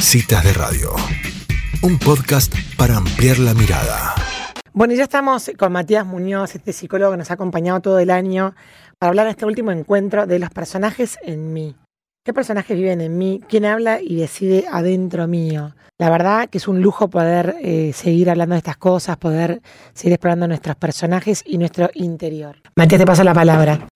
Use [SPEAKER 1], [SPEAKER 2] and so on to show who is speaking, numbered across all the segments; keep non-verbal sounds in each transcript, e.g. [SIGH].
[SPEAKER 1] Citas de Radio, un podcast para ampliar la mirada.
[SPEAKER 2] Bueno, ya estamos con Matías Muñoz, este psicólogo que nos ha acompañado todo el año, para hablar de este último encuentro de los personajes en mí. ¿Qué personajes viven en mí? ¿Quién habla y decide adentro mío? La verdad que es un lujo poder eh, seguir hablando de estas cosas, poder seguir explorando nuestros personajes y nuestro interior. Matías, te paso la palabra.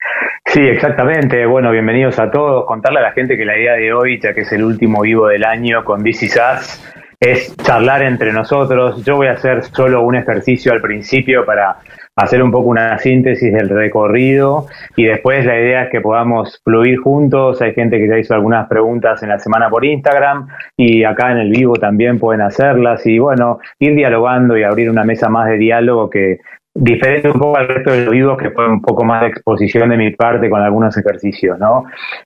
[SPEAKER 3] Sí, exactamente. Bueno, bienvenidos a todos. Contarle a la gente que la idea de hoy, ya que es el último vivo del año con DC Sass, es charlar entre nosotros. Yo voy a hacer solo un ejercicio al principio para hacer un poco una síntesis del recorrido y después la idea es que podamos fluir juntos. Hay gente que ya hizo algunas preguntas en la semana por Instagram y acá en el vivo también pueden hacerlas y bueno, ir dialogando y abrir una mesa más de diálogo que diferente un poco al resto de los vivos, que fue un poco más de exposición de mi parte con algunos ejercicios, ¿no?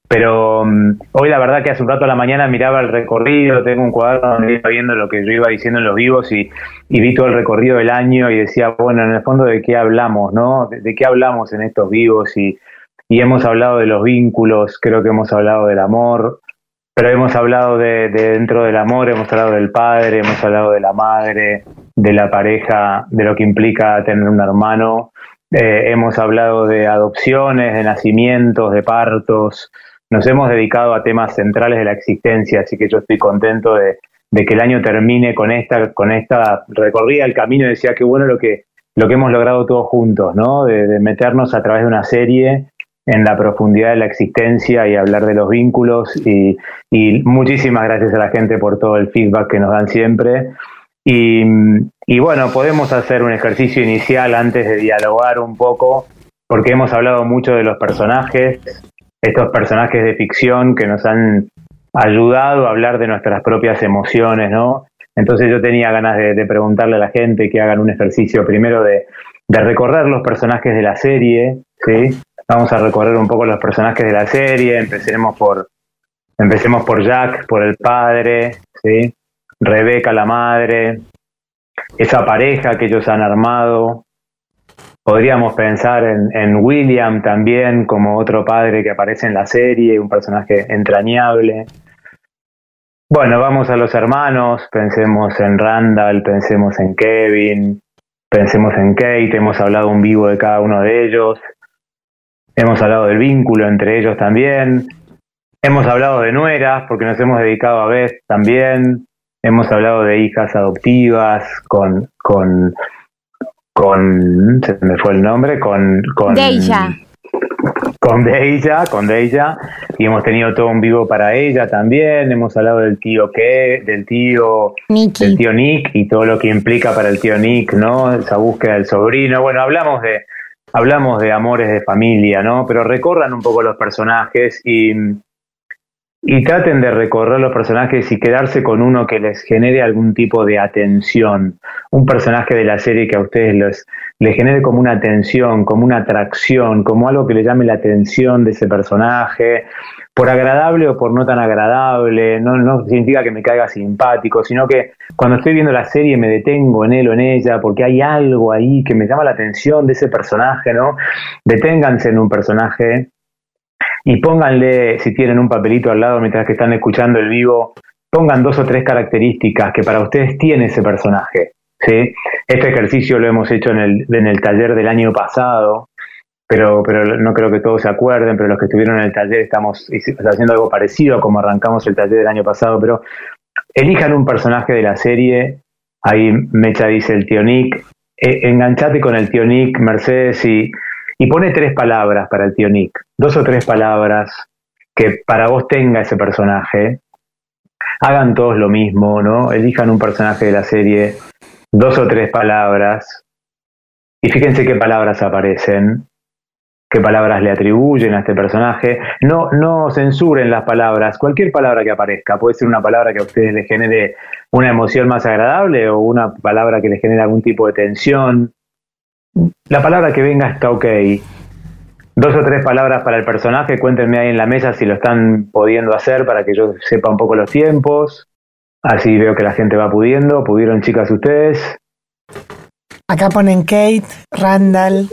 [SPEAKER 3] Pero um, hoy la verdad que hace un rato a la mañana miraba el recorrido, tengo un cuaderno donde iba viendo lo que yo iba diciendo en los vivos y, vi todo el recorrido del año y decía, bueno, en el fondo de qué hablamos, ¿no? De, de qué hablamos en estos vivos y, y hemos hablado de los vínculos, creo que hemos hablado del amor, pero hemos hablado de, de, dentro del amor, hemos hablado del padre, hemos hablado de la madre, de la pareja, de lo que implica tener un hermano, eh, hemos hablado de adopciones, de nacimientos, de partos, nos hemos dedicado a temas centrales de la existencia, así que yo estoy contento de, que el año termine con esta, con esta recorrida el camino, decía que bueno lo que, lo que hemos logrado todos juntos, ¿no? De, meternos a través de una serie en la profundidad de la existencia y hablar de los vínculos y, y, muchísimas gracias a la gente por todo el feedback que nos dan siempre. Y, bueno, podemos hacer un ejercicio inicial antes de dialogar un poco, porque hemos hablado mucho de los personajes, estos personajes de ficción que nos han ayudado a hablar de nuestras propias emociones, ¿no? Entonces yo tenía ganas de, de preguntarle a la gente que hagan un ejercicio primero de, de recorrer los personajes de la serie, ¿sí? Vamos a recorrer un poco los personajes de la serie. Empecemos por, empecemos por Jack, por el padre, ¿sí? Rebeca, la madre, esa pareja que ellos han armado. Podríamos pensar en, William también como otro padre que aparece en la serie, un personaje entrañable. Bueno, vamos a los hermanos, pensemos en Randall, pensemos en Kevin, pensemos en Kate, hemos hablado un vivo de cada uno de ellos. Hemos hablado del vínculo entre ellos también. Hemos hablado de nueras, porque nos hemos dedicado a Beth también. Hemos hablado de hijas adoptivas con. con. con. se me fue el nombre, con. con
[SPEAKER 4] Deja.
[SPEAKER 3] Con Deja, con Deja. Y hemos tenido todo un vivo para ella también. Hemos hablado del tío que, del tío.
[SPEAKER 4] Nicky.
[SPEAKER 3] Del tío Nick y todo lo que implica para el tío Nick, ¿no? Esa búsqueda del sobrino. Bueno, hablamos de hablamos de amores de familia, ¿no? Pero recorran un poco los personajes y, y traten de recorrer los personajes y quedarse con uno que les genere algún tipo de atención. Un personaje de la serie que a ustedes les, les genere como una atención, como una atracción, como algo que le llame la atención de ese personaje, por agradable o por no tan agradable, no, no significa que me caiga simpático, sino que cuando estoy viendo la serie me detengo en él o en ella porque hay algo ahí que me llama la atención de ese personaje, ¿no? Deténganse en un personaje y pónganle, si tienen un papelito al lado mientras que están escuchando el vivo, pongan dos o tres características que para ustedes tiene ese personaje. ¿sí? Este ejercicio lo hemos hecho en el, en el taller del año pasado, pero, pero no creo que todos se acuerden, pero los que estuvieron en el taller estamos haciendo algo parecido a como arrancamos el taller del año pasado, pero elijan un personaje de la serie, ahí Mecha dice el tío Nick, eh, enganchate con el tío Nick, Mercedes, y, y pone tres palabras para el tío Nick, dos o tres palabras que para vos tenga ese personaje, hagan todos lo mismo, ¿no? Elijan un personaje de la serie, dos o tres palabras, y fíjense qué palabras aparecen, qué palabras le atribuyen a este personaje. No, no censuren las palabras, cualquier palabra que aparezca, puede ser una palabra que a ustedes les genere una emoción más agradable o una palabra que les genere algún tipo de tensión. La palabra que venga está ok. Dos o tres palabras para el personaje, cuéntenme ahí en la mesa si lo están pudiendo hacer para que yo sepa un poco los tiempos. Así veo que la gente va pudiendo. ¿Pudieron, chicas, ustedes?
[SPEAKER 2] Acá ponen Kate, Randall,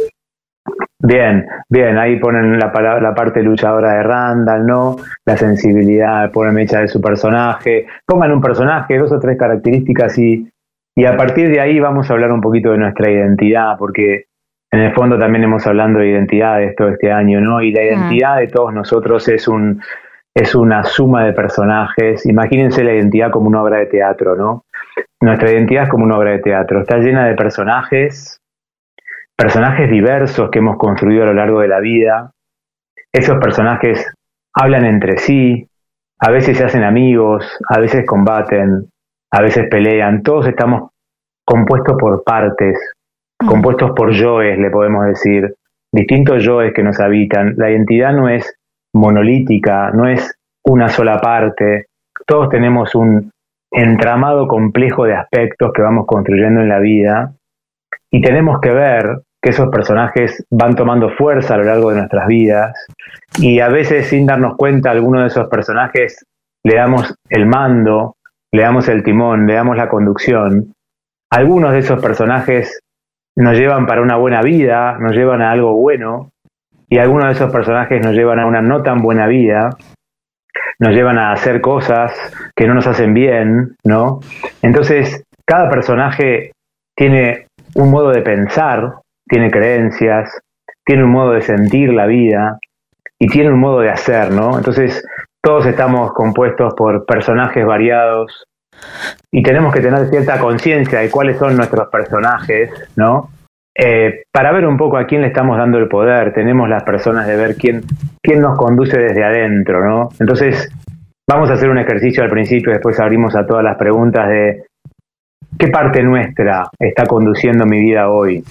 [SPEAKER 3] Bien, bien, ahí ponen la, la parte luchadora de Randall, ¿no? La sensibilidad, ponen mecha de su personaje, pongan un personaje, dos o tres características y, y a partir de ahí vamos a hablar un poquito de nuestra identidad, porque en el fondo también hemos hablando de identidades todo este año, ¿no? Y la mm. identidad de todos nosotros es un es una suma de personajes. Imagínense la identidad como una obra de teatro, ¿no? Nuestra identidad es como una obra de teatro. Está llena de personajes, personajes diversos que hemos construido a lo largo de la vida. Esos personajes hablan entre sí, a veces se hacen amigos, a veces combaten, a veces pelean. Todos estamos compuestos por partes, compuestos por yoes, le podemos decir, distintos yoes que nos habitan. La identidad no es monolítica, no es una sola parte. Todos tenemos un entramado complejo de aspectos que vamos construyendo en la vida y tenemos que ver que esos personajes van tomando fuerza a lo largo de nuestras vidas y a veces sin darnos cuenta a alguno de esos personajes le damos el mando, le damos el timón, le damos la conducción. Algunos de esos personajes nos llevan para una buena vida, nos llevan a algo bueno, y algunos de esos personajes nos llevan a una no tan buena vida, nos llevan a hacer cosas que no nos hacen bien, ¿no? Entonces, cada personaje tiene un modo de pensar, tiene creencias, tiene un modo de sentir la vida y tiene un modo de hacer, ¿no? Entonces, todos estamos compuestos por personajes variados y tenemos que tener cierta conciencia de cuáles son nuestros personajes, ¿no? Eh, para ver un poco a quién le estamos dando el poder, tenemos las personas de ver quién, quién nos conduce desde adentro, ¿no? Entonces, vamos a hacer un ejercicio al principio, después abrimos a todas las preguntas de qué parte nuestra está conduciendo mi vida hoy.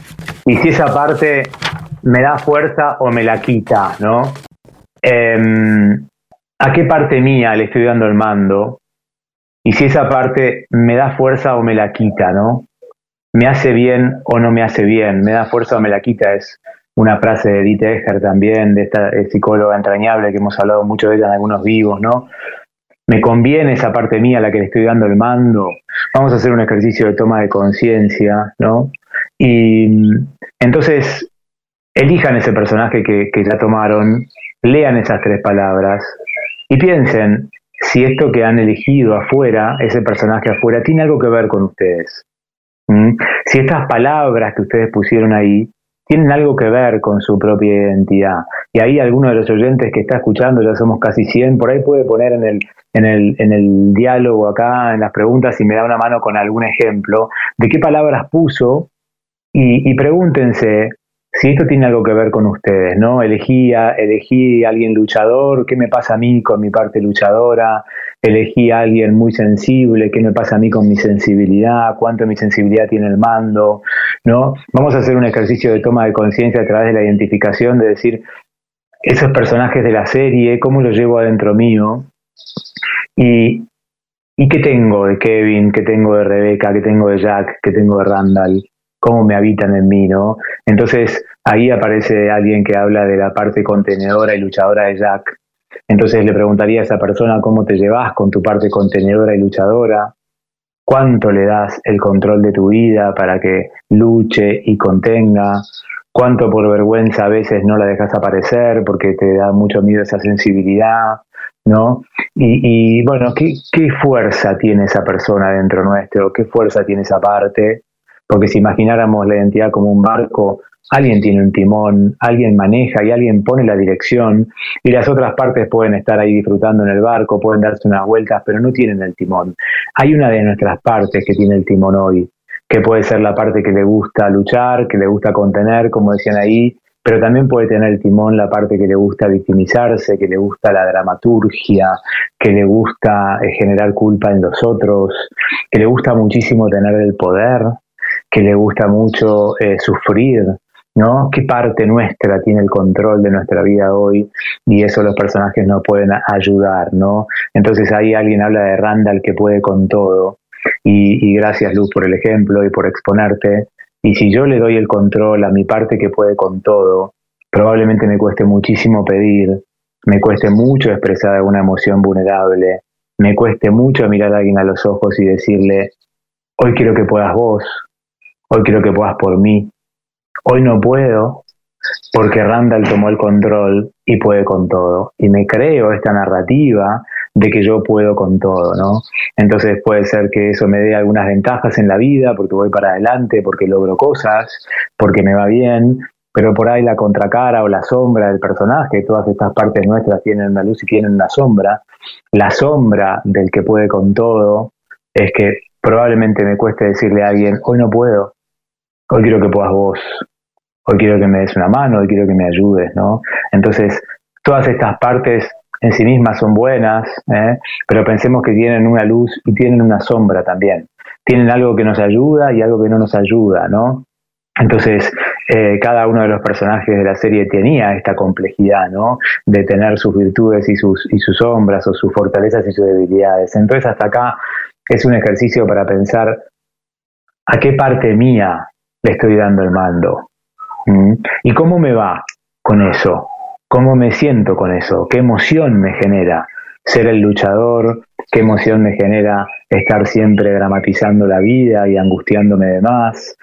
[SPEAKER 3] Y si esa parte me da fuerza o me la quita, ¿no? Em, ¿A qué parte mía le estoy dando el mando? Y si esa parte me da fuerza o me la quita, ¿no? me hace bien o no me hace bien, me da fuerza o me la quita, es una frase de Edith Eger también, de esta psicóloga entrañable que hemos hablado mucho de ella en algunos vivos, ¿no? Me conviene esa parte mía a la que le estoy dando el mando. Vamos a hacer un ejercicio de toma de conciencia, ¿no? Y entonces, elijan ese personaje que, que ya tomaron, lean esas tres palabras y piensen si esto que han elegido afuera, ese personaje afuera, tiene algo que ver con ustedes. Si estas palabras que ustedes pusieron ahí tienen algo que ver con su propia identidad. Y ahí alguno de los oyentes que está escuchando, ya somos casi 100, por ahí puede poner en el, en el, en el diálogo acá, en las preguntas, y me da una mano con algún ejemplo de qué palabras puso y pregúntense, si esto tiene algo que ver con ustedes, ¿no? Elegí a, elegí alguien luchador, ¿qué me pasa a mí con mi parte luchadora? Elegí a alguien muy sensible, ¿qué me pasa a mí con mi sensibilidad? ¿Cuánto mi sensibilidad tiene el mando? ¿No? Vamos a hacer un ejercicio de toma de conciencia a través de la identificación, de decir, esos personajes de la serie, ¿cómo los llevo adentro mío? Y, ¿Y qué tengo de Kevin? ¿Qué tengo de Rebeca? ¿Qué tengo de Jack? ¿Qué tengo de Randall? Cómo me habitan en mí, ¿no? Entonces ahí aparece alguien que habla de la parte contenedora y luchadora de Jack. Entonces le preguntaría a esa persona cómo te llevas con tu parte contenedora y luchadora, cuánto le das el control de tu vida para que luche y contenga, cuánto por vergüenza a veces no la dejas aparecer porque te da mucho miedo esa sensibilidad, ¿no? Y, bueno, ¿qué, ¿qué fuerza tiene esa persona dentro nuestro? ¿Qué fuerza tiene esa parte? Porque si imagináramos la identidad como un barco, alguien tiene un timón, alguien maneja y alguien pone la dirección y las otras partes pueden estar ahí disfrutando en el barco, pueden darse unas vueltas, pero no tienen el timón. Hay una de nuestras partes que tiene el timón hoy, que puede ser la parte que le gusta luchar, que le gusta contener, como decían ahí, pero también puede tener el timón la parte que le gusta victimizarse, que le gusta la dramaturgia, que le gusta eh, generar culpa en los otros, que le gusta muchísimo tener el poder, que le gusta mucho eh, sufrir, ¿no? ¿Qué parte nuestra tiene el control de nuestra vida hoy? Y eso los personajes no pueden ayudar, ¿no? Entonces ahí alguien habla de Randall que puede con todo. Y, gracias Luz por el ejemplo y por exponerte. Y si yo le doy el control a mi parte que puede con todo, probablemente me cueste muchísimo pedir, me cueste mucho expresar alguna emoción vulnerable, me cueste mucho mirar a alguien a los ojos y decirle, hoy quiero que puedas vos, Hoy quiero que puedas por mí. Hoy no puedo, porque Randall tomó el control y puede con todo. Y me creo esta narrativa de que yo puedo con todo, ¿no? Entonces puede ser que eso me dé algunas ventajas en la vida, porque voy para adelante, porque logro cosas, porque me va bien, pero por ahí la contracara o la sombra del personaje, todas estas partes nuestras tienen una luz y tienen una sombra. La sombra del que puede con todo es que probablemente me cueste decirle a alguien, hoy no puedo, hoy quiero que puedas vos, hoy quiero que me des una mano, hoy quiero que me ayudes, ¿no? Entonces, todas estas partes en sí mismas son buenas, ¿eh? pero pensemos que tienen una luz y tienen una sombra también. Tienen algo que nos ayuda y algo que no nos ayuda, ¿no? Entonces, eh, cada uno de los personajes de la serie tenía esta complejidad, ¿no? De tener sus virtudes y sus, y sus sombras o sus fortalezas y sus debilidades. Entonces, hasta acá es un ejercicio para pensar a qué parte mía le estoy dando el mando. ¿Mm? ¿Y cómo me va con eso? ¿Cómo me siento con eso? ¿Qué emoción me genera ser el luchador? ¿Qué emoción me genera estar siempre dramatizando la vida y angustiándome de más?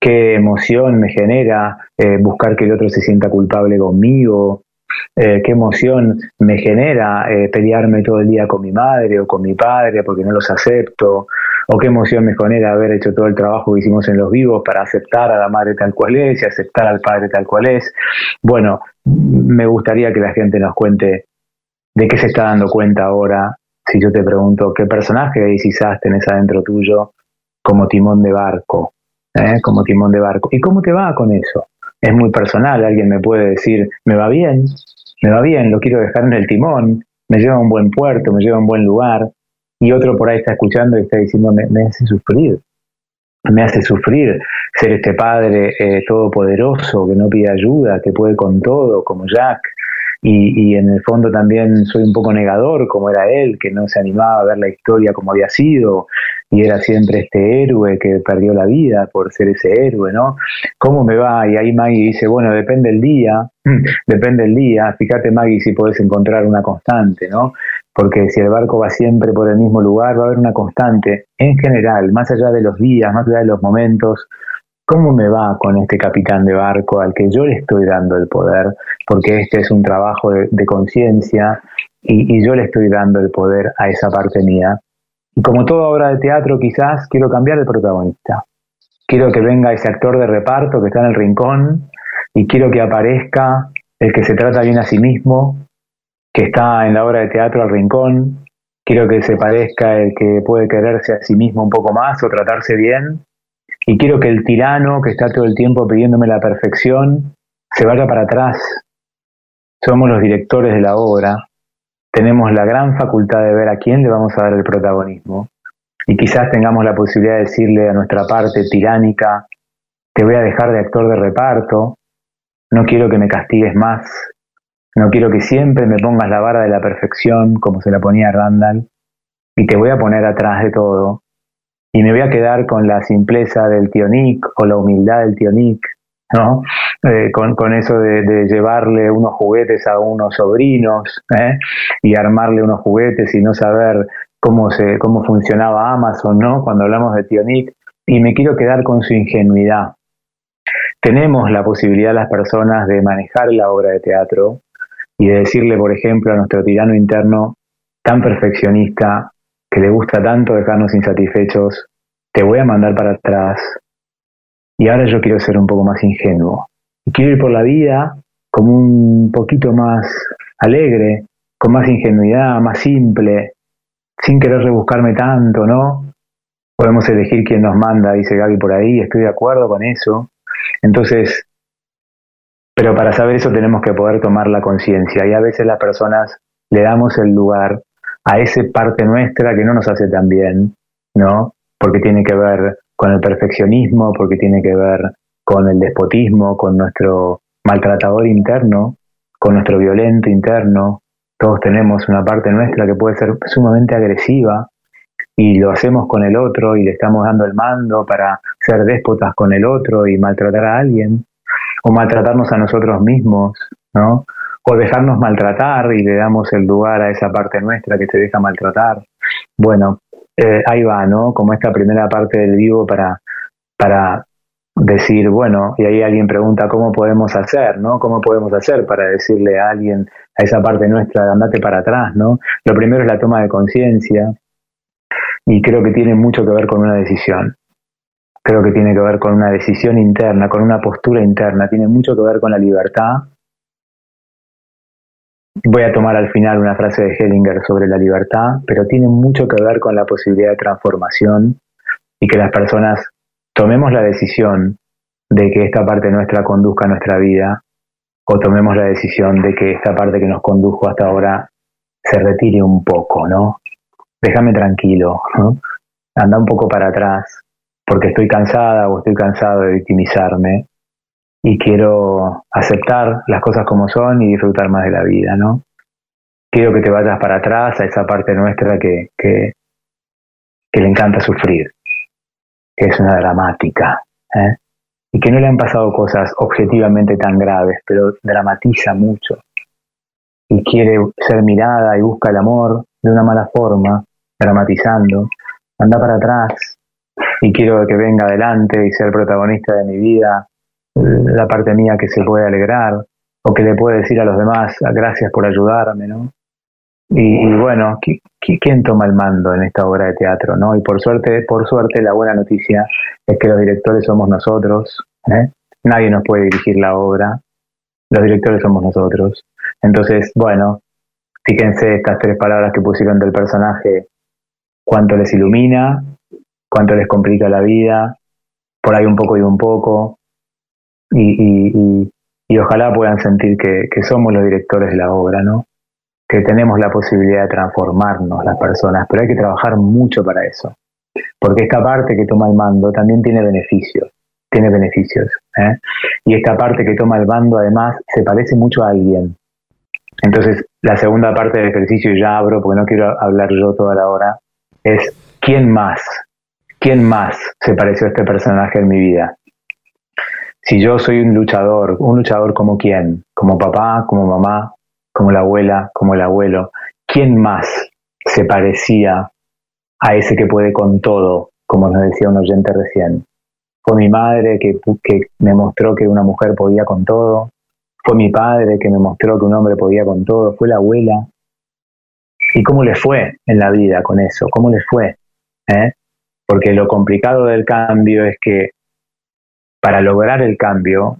[SPEAKER 3] ¿Qué emoción me genera eh, buscar que el otro se sienta culpable conmigo? Eh, qué emoción me genera eh, pelearme todo el día con mi madre o con mi padre porque no los acepto, o qué emoción me genera haber hecho todo el trabajo que hicimos en los vivos para aceptar a la madre tal cual es y aceptar al padre tal cual es. Bueno, me gustaría que la gente nos cuente de qué se está dando cuenta ahora si yo te pregunto qué personaje de quizás tenés adentro tuyo como timón de barco, ¿eh? como timón de barco. ¿Y cómo te va con eso? Es muy personal, alguien me puede decir, me va bien, me va bien, lo quiero dejar en el timón, me lleva a un buen puerto, me lleva a un buen lugar, y otro por ahí está escuchando y está diciendo, me, hace sufrir, me hace sufrir ser este padre eh, todopoderoso que no pide ayuda, que puede con todo, como Jack, y, en el fondo también soy un poco negador, como era él, que no se animaba a ver la historia como había sido, y era siempre este héroe que perdió la vida por ser ese héroe, ¿no? ¿Cómo me va? Y ahí Maggie dice, bueno, depende el día, [CLEARS THROAT] depende el día, fíjate Maggie si puedes encontrar una constante, ¿no? Porque si el barco va siempre por el mismo lugar, va a haber una constante, en general, más allá de los días, más allá de los momentos, ¿Cómo me va con este capitán de barco al que yo le estoy dando el poder? Porque este es un trabajo de, conciencia y, yo le estoy dando el poder a esa parte mía. Y como toda obra de teatro, quizás quiero cambiar el protagonista. Quiero que venga ese actor de reparto que está en el rincón y quiero que aparezca el que se trata bien a sí mismo, que está en la obra de teatro al rincón. Quiero que se parezca el que puede quererse a sí mismo un poco más o tratarse bien. Y quiero que el tirano que está todo el tiempo pidiéndome la perfección se vaya para atrás. Somos los directores de la obra tenemos la gran facultad de ver a quién le vamos a dar el protagonismo y quizás tengamos la posibilidad de decirle a nuestra parte tiránica, te voy a dejar de actor de reparto, no quiero que me castigues más, no quiero que siempre me pongas la vara de la perfección como se la ponía Randall, y te voy a poner atrás de todo, y me voy a quedar con la simpleza del tío Nick o la humildad del tío Nick, ¿no? Eh, con, con, eso de, llevarle unos juguetes a unos sobrinos ¿eh? y armarle unos juguetes y no saber cómo, se, cómo funcionaba Amazon, ¿no? Cuando hablamos de Tío Nick, y me quiero quedar con su ingenuidad. Tenemos la posibilidad las personas de manejar la obra de teatro y de decirle, por ejemplo, a nuestro tirano interno tan perfeccionista que le gusta tanto dejarnos insatisfechos, te voy a mandar para atrás, y ahora yo quiero ser un poco más ingenuo. Y quiero ir por la vida como un poquito más alegre, con más ingenuidad, más simple, sin querer rebuscarme tanto, ¿no? Podemos elegir quién nos manda, dice Gaby por ahí, estoy de acuerdo con eso. Entonces, pero para saber eso tenemos que poder tomar la conciencia y a veces las personas le damos el lugar a esa parte nuestra que no nos hace tan bien, ¿no? Porque tiene que ver con el perfeccionismo, porque tiene que ver con el despotismo, con nuestro maltratador interno, con nuestro violento interno. Todos tenemos una parte nuestra que puede ser sumamente agresiva y lo hacemos con el otro y le estamos dando el mando para ser déspotas con el otro y maltratar a alguien o maltratarnos a nosotros mismos, ¿no? O dejarnos maltratar y le damos el lugar a esa parte nuestra que se deja maltratar. Bueno, eh, ahí va, ¿no? Como esta primera parte del vivo para, para decir, bueno, y ahí alguien pregunta cómo podemos hacer, ¿no? ¿Cómo podemos hacer para decirle a alguien, a esa parte nuestra, andate para atrás, ¿no? Lo primero es la toma de conciencia y creo que tiene mucho que ver con una decisión. Creo que tiene que ver con una decisión interna, con una postura interna, tiene mucho que ver con la libertad. Voy a tomar al final una frase de Hellinger sobre la libertad, pero tiene mucho que ver con la posibilidad de transformación y que las personas tomemos la decisión de que esta parte nuestra conduzca nuestra vida o tomemos la decisión de que esta parte que nos condujo hasta ahora se retire un poco, ¿no? Déjame tranquilo, ¿no? anda un poco para atrás, porque estoy cansada o estoy cansado de victimizarme y quiero aceptar las cosas como son y disfrutar más de la vida, ¿no? Quiero que te vayas para atrás a esa parte nuestra que, que, le encanta sufrir, que es una dramática, ¿eh? y que no le han pasado cosas objetivamente tan graves, pero dramatiza mucho y quiere ser mirada y busca el amor de una mala forma, dramatizando, anda para atrás y quiero que venga adelante y ser protagonista de mi vida, la parte mía que se puede alegrar o que le puede decir a los demás gracias por ayudarme, ¿no? Y, bueno, ¿quién toma el mando en esta obra de teatro? ¿no? Y por suerte, por suerte, la buena noticia es que los directores somos nosotros. ¿eh? Nadie nos puede dirigir la obra. Los directores somos nosotros. Entonces, bueno, fíjense estas tres palabras que pusieron del personaje, cuánto les ilumina, cuánto les complica la vida, por ahí un poco y un poco. Y, y, ojalá puedan sentir que, que somos los directores de la obra, ¿no? que tenemos la posibilidad de transformarnos las personas, pero hay que trabajar mucho para eso, porque esta parte que toma el mando también tiene beneficios, tiene beneficios, ¿eh? y esta parte que toma el mando además se parece mucho a alguien. Entonces, la segunda parte del ejercicio, y ya abro porque no quiero hablar yo toda la hora, es ¿quién más? ¿Quién más se pareció a este personaje en mi vida? Si yo soy un luchador, un luchador como quién, como papá, como mamá, como la abuela, como el abuelo. ¿Quién más se parecía a ese que puede con todo, como nos decía un oyente recién? Fue mi madre que, me mostró que una mujer podía con todo. Fue mi padre que me mostró que un hombre podía con todo. Fue la abuela. ¿Y cómo le fue en la vida con eso? ¿Cómo le fue? ¿Eh? Porque lo complicado del cambio es que para lograr el cambio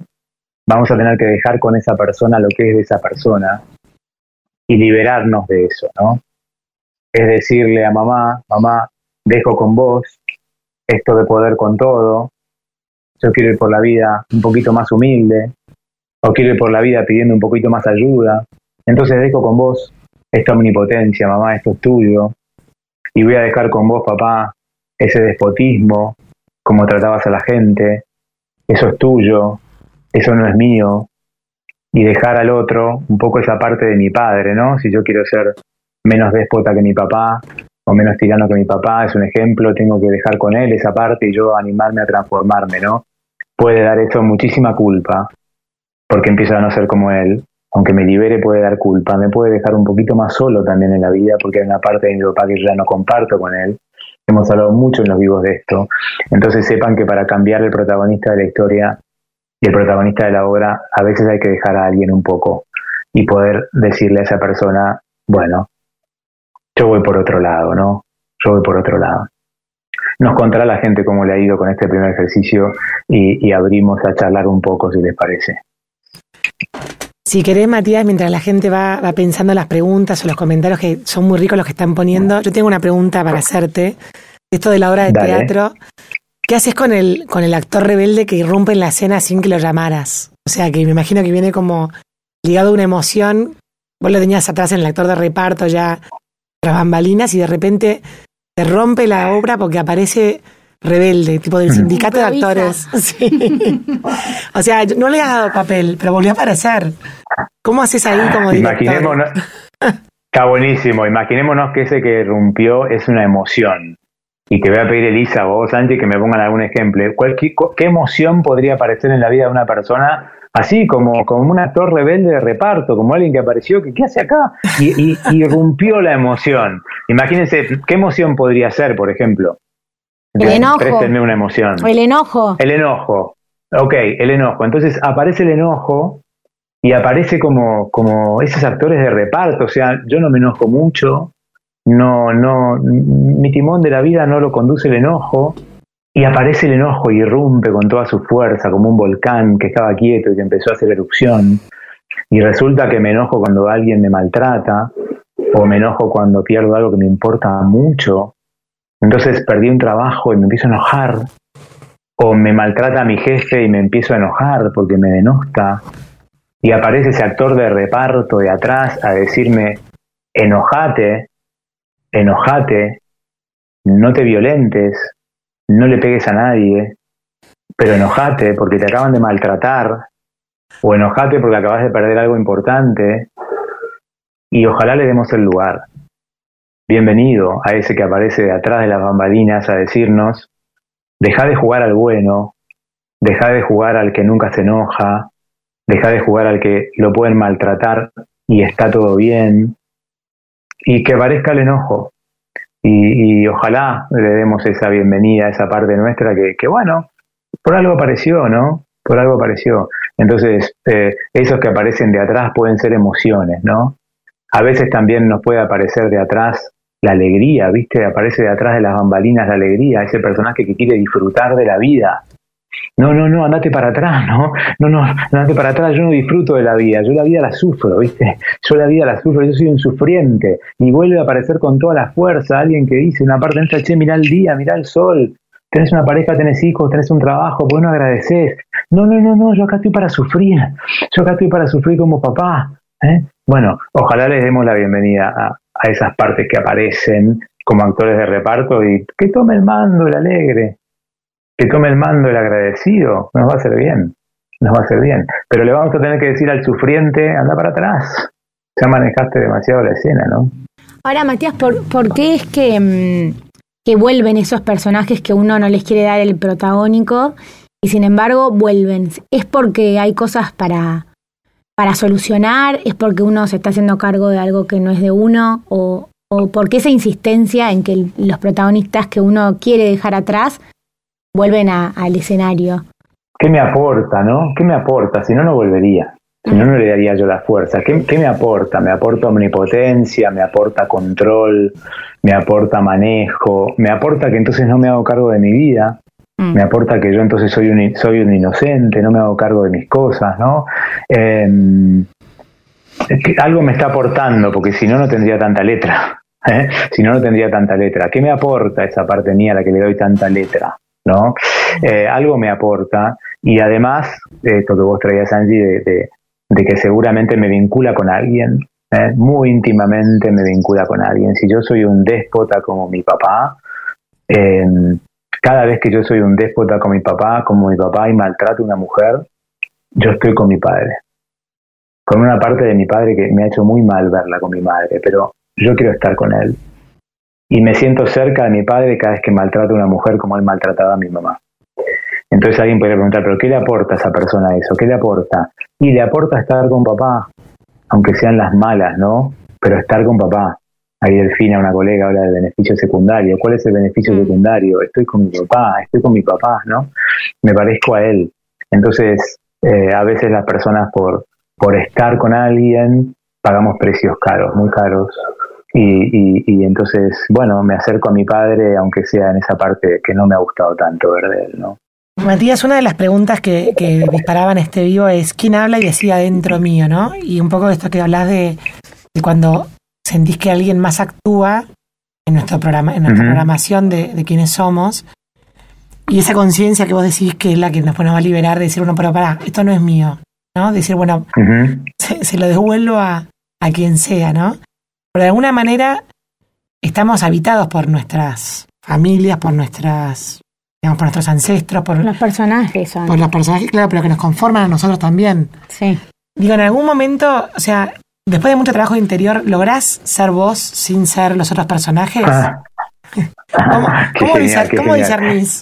[SPEAKER 3] vamos a tener que dejar con esa persona lo que es de esa persona y liberarnos de eso, ¿no? Es decirle a mamá, mamá, dejo con vos esto de poder con todo, yo quiero ir por la vida un poquito más humilde, o quiero ir por la vida pidiendo un poquito más ayuda, entonces dejo con vos esta omnipotencia, mamá, esto es tuyo, y voy a dejar con vos, papá, ese despotismo, como tratabas a la gente, eso es tuyo, eso no es mío, y dejar al otro un poco esa parte de mi padre, ¿no? Si yo quiero ser menos déspota que mi papá o menos tirano que mi papá, es un ejemplo, tengo que dejar con él esa parte y yo animarme a transformarme, ¿no? Puede dar eso muchísima culpa, porque empiezo a no ser como él, aunque me libere puede dar culpa, me puede dejar un poquito más solo también en la vida, porque hay una parte de mi papá que yo ya no comparto con él. Hemos hablado mucho en los vivos de esto. Entonces sepan que para cambiar el protagonista de la historia y el protagonista de la obra, a veces hay que dejar a alguien un poco y poder decirle a esa persona, bueno, yo voy por otro lado, ¿no? Yo voy por otro lado. Nos contará la gente cómo le ha ido con este primer ejercicio y, abrimos a charlar un poco, si les parece.
[SPEAKER 2] Si querés, Matías, mientras la gente va, va, pensando las preguntas o los comentarios que son muy ricos los que están poniendo, yo tengo una pregunta para hacerte. Esto de la obra de teatro, ¿Qué haces con el, con el actor rebelde que irrumpe en la escena sin que lo llamaras? O sea, que me imagino que viene como ligado a una emoción. Vos lo tenías atrás en el actor de reparto ya tras bambalinas y de repente te rompe la obra porque aparece rebelde, tipo del sindicato de actores. [LAUGHS] Sí. O sea, no le has dado papel, pero volvió a aparecer. ¿Cómo haces ahí como director?
[SPEAKER 3] Imaginémonos, está buenísimo. Imaginémonos que ese que irrumpió es una emoción y te voy a pedir, Elisa, o vos, Sánchez, que me pongan algún ejemplo. qué, emoción podría aparecer en la vida de una persona así, como, como un actor rebelde de reparto, como alguien que apareció, que ¿qué hace acá? Y, irrumpió la emoción. Imagínense, ¿qué emoción podría ser, por ejemplo?
[SPEAKER 4] El enojo.
[SPEAKER 3] una emoción.
[SPEAKER 4] El enojo.
[SPEAKER 3] El enojo. ok, el enojo. Entonces aparece el enojo y aparece como, como esos actores de reparto. O sea, yo no me enojo mucho, no, no, mi timón de la vida no lo conduce el enojo. Y aparece el enojo y irrumpe con toda su fuerza, como un volcán que estaba quieto y que empezó a hacer erupción. Y resulta que me enojo cuando alguien me maltrata, o me enojo cuando pierdo algo que me importa mucho. Entonces perdí un trabajo y me empiezo a enojar, o me maltrata mi jefe y me empiezo a enojar porque me denosta, y aparece ese actor de reparto de atrás a decirme, enojate, enojate, no te violentes, no le pegues a nadie, pero enojate porque te acaban de maltratar, o enojate porque acabas de perder algo importante, y ojalá le demos el lugar. Bienvenido a ese que aparece de atrás de las bambalinas a decirnos, Deja de jugar al bueno, deja de jugar al que nunca se enoja, deja de jugar al que lo pueden maltratar y está todo bien, y que parezca el enojo. Y, ojalá le demos esa bienvenida a esa parte nuestra que, que bueno, por algo apareció, ¿no? Por algo apareció. Entonces, eh, esos que aparecen de atrás pueden ser emociones, ¿no? A veces también nos puede aparecer de atrás la alegría, ¿viste? Aparece de atrás de las bambalinas la alegría, ese personaje que quiere disfrutar de la vida. No, no, no, andate para atrás, ¿no? No, no, andate para atrás, yo no disfruto de la vida, yo la vida la sufro, ¿viste? Yo la vida la sufro, yo soy un sufriente. Y vuelve a aparecer con toda la fuerza alguien que dice una parte nuestra, che, mirá el día, mirá el sol, tenés una pareja, tenés hijos, tenés un trabajo, pues no agradeces. No, no, no, no, yo acá estoy para sufrir, yo acá estoy para sufrir como papá. ¿eh? Bueno, ojalá les demos la bienvenida a, a esas partes que aparecen como actores de reparto y que tome el mando el alegre, que tome el mando el agradecido, nos va a hacer bien, nos va a hacer bien. Pero le vamos a tener que decir al sufriente, anda para atrás, ya manejaste demasiado la escena, ¿no?
[SPEAKER 4] Ahora, Matías, ¿por, ¿por qué es que, mm, que vuelven esos personajes que uno no les quiere dar el protagónico y sin embargo vuelven? ¿Es porque hay cosas para, para solucionar? ¿Es porque uno se está haciendo cargo de algo que no es de uno? ¿O, o por qué esa insistencia en que los protagonistas que uno quiere dejar atrás vuelven al escenario?
[SPEAKER 3] ¿Qué me aporta, no? ¿Qué me aporta? Si no, no volvería. Si no, no le daría yo la fuerza. ¿Qué, ¿Qué, me aporta? Me aporta omnipotencia, me aporta control, me aporta manejo, me aporta que entonces no me hago cargo de mi vida. Me aporta que yo entonces soy un, inocente, no me hago cargo de mis cosas, ¿no? Em, algo me está aportando, porque si no, no tendría tanta letra. [LAUGHS] ¿eh? Si no, no tendría tanta letra. ¿Qué me aporta esa parte mía a la que le doy tanta letra? ¿no? Eh, algo me aporta y además, esto que vos traías, Angie, de, que seguramente me vincula con alguien, ¿eh? muy íntimamente me vincula con alguien. Si yo soy un déspota como mi papá, eh, cada vez que yo soy un déspota con mi papá, como mi papá, y maltrato a una mujer, yo estoy con mi padre. Con una parte de mi padre que me ha hecho muy mal verla con mi madre, pero yo quiero estar con él. Y me siento cerca de mi padre cada vez que maltrato a una mujer como él maltrataba a mi mamá. Entonces alguien puede preguntar, ¿pero qué le aporta a esa persona eso? ¿Qué le aporta? Y le aporta estar con papá, aunque sean las malas, ¿no? Pero estar con papá. Ahí Delfina, una colega, habla del beneficio secundario. ¿Cuál es el beneficio mm. secundario? Estoy con mi papá, estoy con mi papá, ¿no? Me parezco a él. Entonces, eh, a veces las personas por, por estar con alguien pagamos precios caros, muy caros. Y, y, entonces, bueno, me acerco a mi padre, aunque sea en esa parte que no me ha gustado tanto ver de él, ¿no?
[SPEAKER 2] Matías, una de las preguntas que, que disparaban este vivo es ¿quién habla y decía dentro mío, no? Y un poco de esto que hablas de, de cuando sentís que alguien más actúa en, nuestro programa, en nuestra programación de, de quiénes somos. Y esa conciencia que vos decís que es la que nos, va a liberar de decir, bueno, pero pará, esto no es mío, ¿no? Decir, bueno, se, lo devuelvo a, a quien sea, ¿no? Pero de alguna manera estamos habitados por nuestras familias, por nuestras, digamos, por nuestros ancestros, por
[SPEAKER 4] los personajes. Son.
[SPEAKER 2] Por los personajes, claro, pero que nos conforman a nosotros también.
[SPEAKER 4] Sí.
[SPEAKER 2] Digo, en algún momento, o sea, Después de mucho trabajo interior, ¿lográs ser vos sin ser los otros personajes? Ah. [LAUGHS] ¿Cómo, [LAUGHS] cómo, discernís?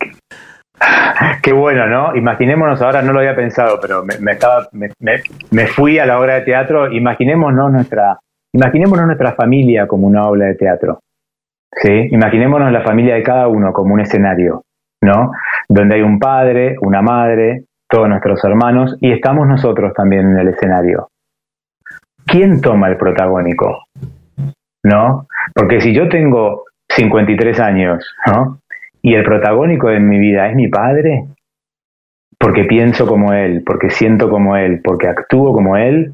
[SPEAKER 2] [LAUGHS]
[SPEAKER 3] Qué bueno, ¿no? Imaginémonos, ahora no lo había pensado, pero me, estaba, me, fui a la obra de teatro, imaginémonos nuestra, imaginémonos nuestra familia como una obra de teatro. ¿sí? Imaginémonos la familia de cada uno como un escenario, ¿no? Donde hay un padre, una madre, todos nuestros hermanos y estamos nosotros también en el escenario. ¿Quién toma el protagónico? ¿No? Porque si yo tengo 53 años, ¿no? Y el protagónico de mi vida es mi padre, porque pienso como él, porque siento como él, porque actúo como él.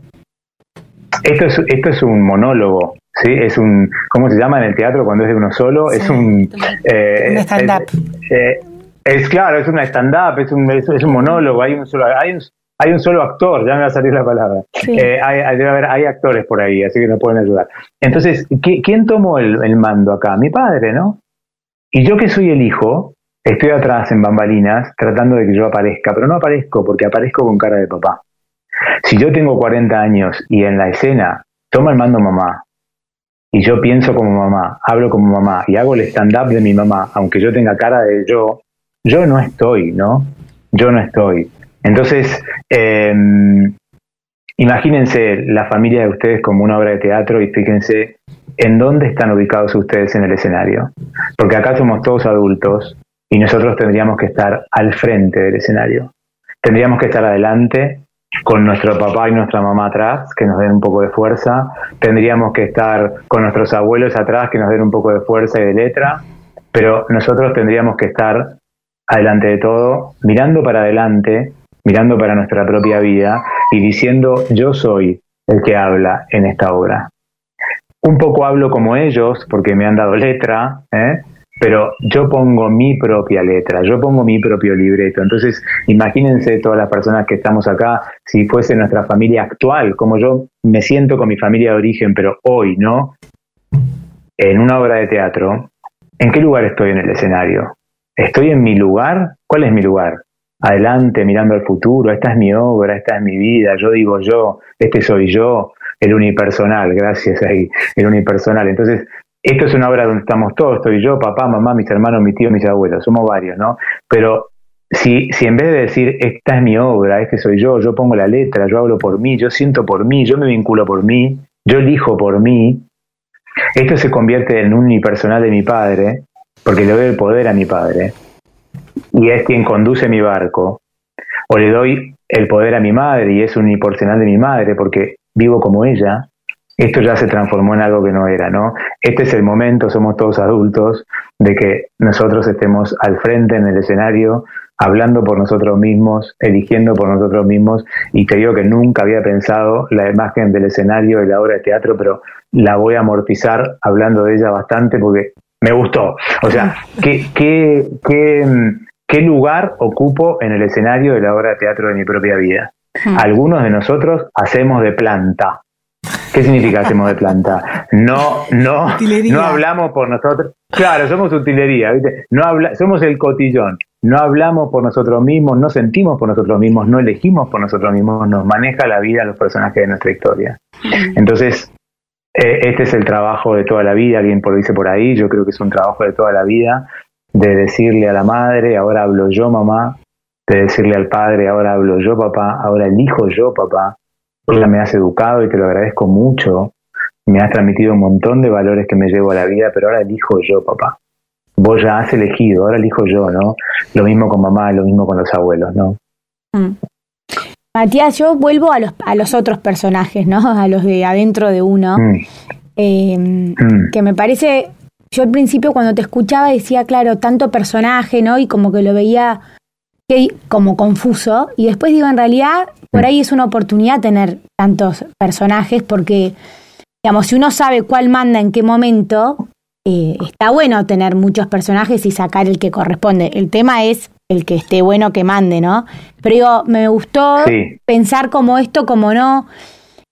[SPEAKER 3] Esto es, esto es un monólogo, ¿sí? Es un, ¿cómo se llama en el teatro cuando es de uno solo? es un...
[SPEAKER 2] Eh, un stand-up.
[SPEAKER 3] Eh, es, claro, es una stand-up, es un, es, un monólogo, hay un solo... Hay un, hay un solo actor, ya me va a salir la palabra. Eh, hay, hay, actores por ahí, así que nos pueden ayudar. Entonces, ¿quién tomó el, el, mando acá? Mi padre, ¿no? Y yo que soy el hijo, estoy atrás en bambalinas tratando de que yo aparezca, pero no aparezco porque aparezco con cara de papá. Si yo tengo 40 años y en la escena toma el mando mamá, y yo pienso como mamá, hablo como mamá y hago el stand-up de mi mamá, aunque yo tenga cara de yo, yo no estoy, ¿no? Yo no estoy. Entonces, em, imagínense la familia de ustedes como una obra de teatro y fíjense en dónde están ubicados ustedes en el escenario. Porque acá somos todos adultos y nosotros tendríamos que estar al frente del escenario. Tendríamos que estar adelante con nuestro papá y nuestra mamá atrás, que nos den un poco de fuerza. Tendríamos que estar con nuestros abuelos atrás, que nos den un poco de fuerza y de letra. Pero nosotros tendríamos que estar adelante de todo, mirando para adelante, mirando para nuestra propia vida y diciendo yo soy el que habla en esta obra. Un poco hablo como ellos porque me han dado letra, ¿eh? pero yo pongo mi propia letra, yo pongo mi propio libreto. Entonces, imagínense todas las personas que estamos acá, si fuese nuestra familia actual, como yo me siento con mi familia de origen, pero hoy, ¿no? En una obra de teatro, ¿en qué lugar estoy en el escenario? ¿Estoy en mi lugar? ¿Cuál es mi lugar? Adelante, mirando al futuro, esta es mi obra, esta es mi vida, yo digo yo, este soy yo, el unipersonal, gracias ahí, el unipersonal. Entonces, esto es una obra donde estamos todos, estoy yo, papá, mamá, mis hermanos, mi tío, mis abuelos, somos varios, ¿no? Pero si, si en vez de decir, esta es mi obra, este soy yo, yo pongo la letra, yo hablo por mí, yo siento por mí, yo me vinculo por mí, yo elijo por mí, esto se convierte en un unipersonal de mi padre, porque le doy el poder a mi padre, y es quien conduce mi barco, o le doy el poder a mi madre y es unipersonal de mi madre, porque vivo como ella, esto ya se transformó en algo que no era, ¿no? Este es el momento, somos todos adultos, de que nosotros estemos al frente en el escenario, hablando por nosotros mismos, eligiendo por nosotros mismos, y te digo que nunca había pensado la imagen del escenario y la obra de teatro, pero la voy a amortizar hablando de ella bastante porque me gustó. O sea, [LAUGHS] ¿qué, qué, qué, qué lugar ocupo en el escenario de la obra de teatro de mi propia vida? Algunos de nosotros hacemos de planta, ¿Qué significa hacemos de planta? No, no, no hablamos por nosotros. Claro, somos utilería, ¿viste? No habla, somos el cotillón. No hablamos por nosotros mismos, no sentimos por nosotros mismos, no elegimos por nosotros mismos, nos maneja la vida los personajes de nuestra historia. Entonces, eh, este es el trabajo de toda la vida, alguien por dice por ahí, yo creo que es un trabajo de toda la vida, de decirle a la madre, ahora hablo yo mamá, de decirle al padre, ahora hablo yo papá, ahora elijo yo papá, me has educado y te lo agradezco mucho. Me has transmitido un montón de valores que me llevo a la vida, pero ahora elijo yo, papá. Vos ya has elegido, ahora elijo yo, ¿no? Lo mismo con mamá, lo mismo con los abuelos, ¿no?
[SPEAKER 4] Mm. Matías, yo vuelvo a los, a los otros personajes, ¿no? [LAUGHS] A los de adentro de uno. Mm. Em, mm. Que me parece, yo al principio cuando te escuchaba decía, claro, tanto personaje, ¿no? Y como que lo veía como confuso. Y después digo, en realidad, por ahí es una oportunidad tener tantos personajes porque, digamos, si uno sabe cuál manda en qué momento, eh, está bueno tener muchos personajes y sacar el que corresponde. El tema es el que esté bueno que mande, ¿no? Pero digo, me gustó pensar como esto, como no,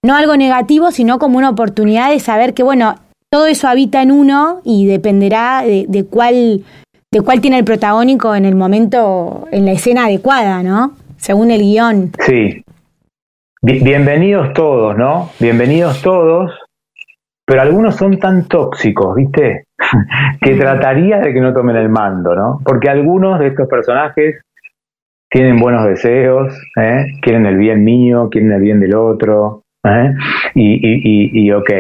[SPEAKER 4] no algo negativo, sino como una oportunidad de saber que, bueno, todo eso habita en uno y dependerá de, de cuál de cuál tiene el protagónico en el momento, en la escena adecuada, ¿no? Según el guion.
[SPEAKER 3] Sí. Bienvenidos todos, ¿no? Bienvenidos todos, pero algunos son tan tóxicos, ¿viste? [LAUGHS] que trataría de que no tomen el mando, ¿no? Porque algunos de estos personajes tienen buenos deseos, ¿eh? quieren el bien mío, quieren el bien del otro, ¿eh? Y, y, y, ok,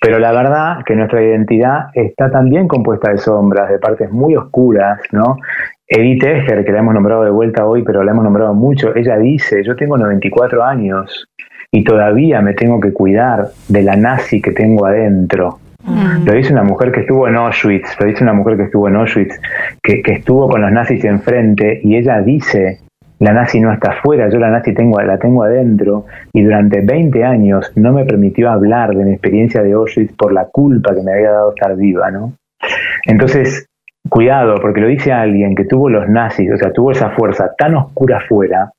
[SPEAKER 3] pero la verdad que nuestra identidad está también compuesta de sombras, de partes muy oscuras, ¿no? Edith Eger, que la hemos nombrado de vuelta hoy, pero la hemos nombrado mucho, ella dice, yo tengo 94 años y todavía me tengo que cuidar de la nazi que tengo adentro. Mm. Lo dice una mujer que estuvo en Auschwitz, lo dice una mujer que estuvo en Auschwitz, que, que estuvo con los nazis enfrente y ella dice, la nazi no está afuera, yo la nazi tengo, la tengo adentro y durante 20 años no me permitió hablar de mi experiencia de Auschwitz por la culpa que me había dado estar viva, ¿no? Entonces, cuidado, porque lo dice alguien que tuvo los nazis, o sea, tuvo esa fuerza tan oscura afuera,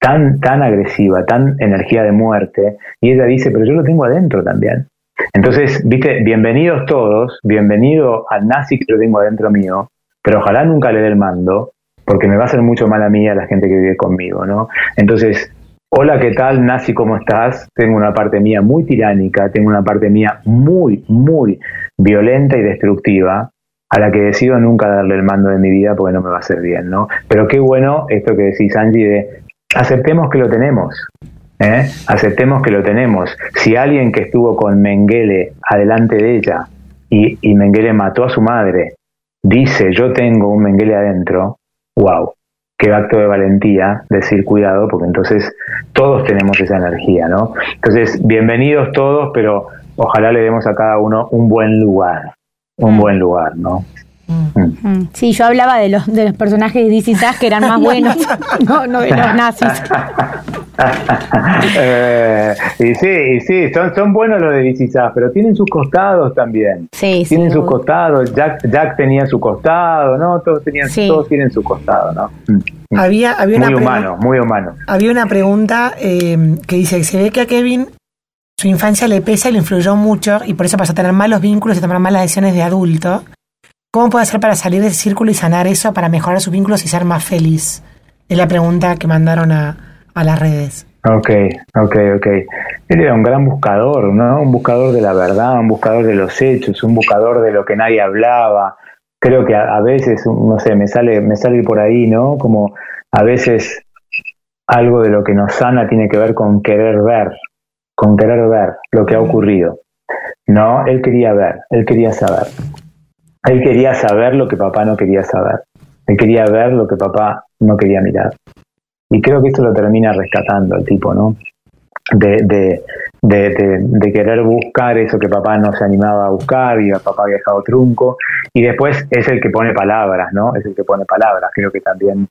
[SPEAKER 3] tan, tan agresiva, tan energía de muerte, y ella dice, pero yo lo tengo adentro también. Entonces, viste, bienvenidos todos, bienvenido al nazi que lo tengo adentro mío, pero ojalá nunca le dé el mando, porque me va a hacer mucho mal a mí y a la gente que vive conmigo, ¿no? Entonces, hola, ¿qué tal, Nazi? ¿Cómo estás? Tengo una parte mía muy tiránica, tengo una parte mía muy, muy violenta y destructiva, a la que decido nunca darle el mando de mi vida porque no me va a hacer bien, ¿no? Pero qué bueno esto que decís, Angie, de aceptemos que lo tenemos, ¿eh? aceptemos que lo tenemos. Si alguien que estuvo con Mengele adelante de ella y, y Mengele mató a su madre, dice yo tengo un Mengele adentro, wow, qué acto de valentía decir cuidado, porque entonces todos tenemos esa energía, ¿no? Entonces, bienvenidos todos, pero ojalá le demos a cada uno un buen lugar, un buen lugar, ¿no?
[SPEAKER 4] Mm. Mm. Sí, yo hablaba de los, de los personajes de DC que eran más [LAUGHS] buenos, no, no de los nazis. [LAUGHS]
[SPEAKER 3] eh, y sí, y sí, son, son buenos los de DC pero tienen sus costados también.
[SPEAKER 4] Sí,
[SPEAKER 3] tienen sus costados. Jack, Jack tenía su costado, ¿no? Todos, tenían, todos tienen su costado, ¿no?
[SPEAKER 2] Mm. Había, había
[SPEAKER 3] muy humano, muy humano.
[SPEAKER 2] Había una pregunta eh, que dice: se ve que a Kevin su infancia le pesa y le influyó mucho y por eso pasó a tener malos vínculos y tomar malas decisiones de adulto. ¿Cómo puede hacer para salir de ese círculo y sanar eso para mejorar sus vínculos y ser más feliz? Es la pregunta que mandaron a, las redes.
[SPEAKER 3] Ok, ok, ok. Él era un gran buscador, ¿no? Un buscador de la verdad, un buscador de los hechos, un buscador de lo que nadie hablaba. Creo que a, veces, no sé, me sale, me sale por ahí, ¿no? Como a veces algo de lo que nos sana tiene que ver con querer ver, con querer ver lo que ha ocurrido. No, él quería ver, él quería saber. Él quería saber lo que papá no quería saber. Él quería ver lo que papá no quería mirar. Y creo que esto lo termina rescatando el tipo, ¿no? De, de, de, de, querer buscar eso que papá no se animaba a buscar y a papá había dejado trunco. Y después es el que pone palabras, ¿no? Es el que pone palabras. Creo que también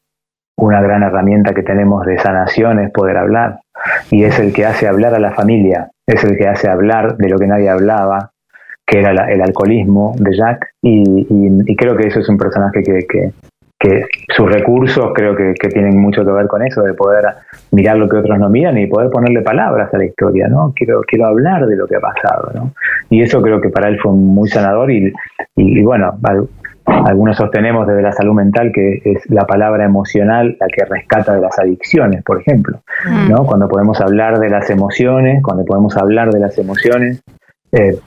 [SPEAKER 3] una gran herramienta que tenemos de sanación es poder hablar. Y es el que hace hablar a la familia, es el que hace hablar de lo que nadie hablaba, que era el alcoholismo de Jack, y, creo que eso es un personaje que, que, sus recursos creo que, tienen mucho que ver con eso, de poder mirar lo que otros no miran y poder ponerle palabras a la historia, ¿no? Quiero, quiero hablar de lo que ha pasado, ¿no? Y eso creo que para él fue muy sanador y, y, bueno, algunos sostenemos desde la salud mental que es la palabra emocional la que rescata de las adicciones, por ejemplo, ¿no? Mm. Cuando podemos hablar de las emociones, cuando podemos hablar de las emociones, eh,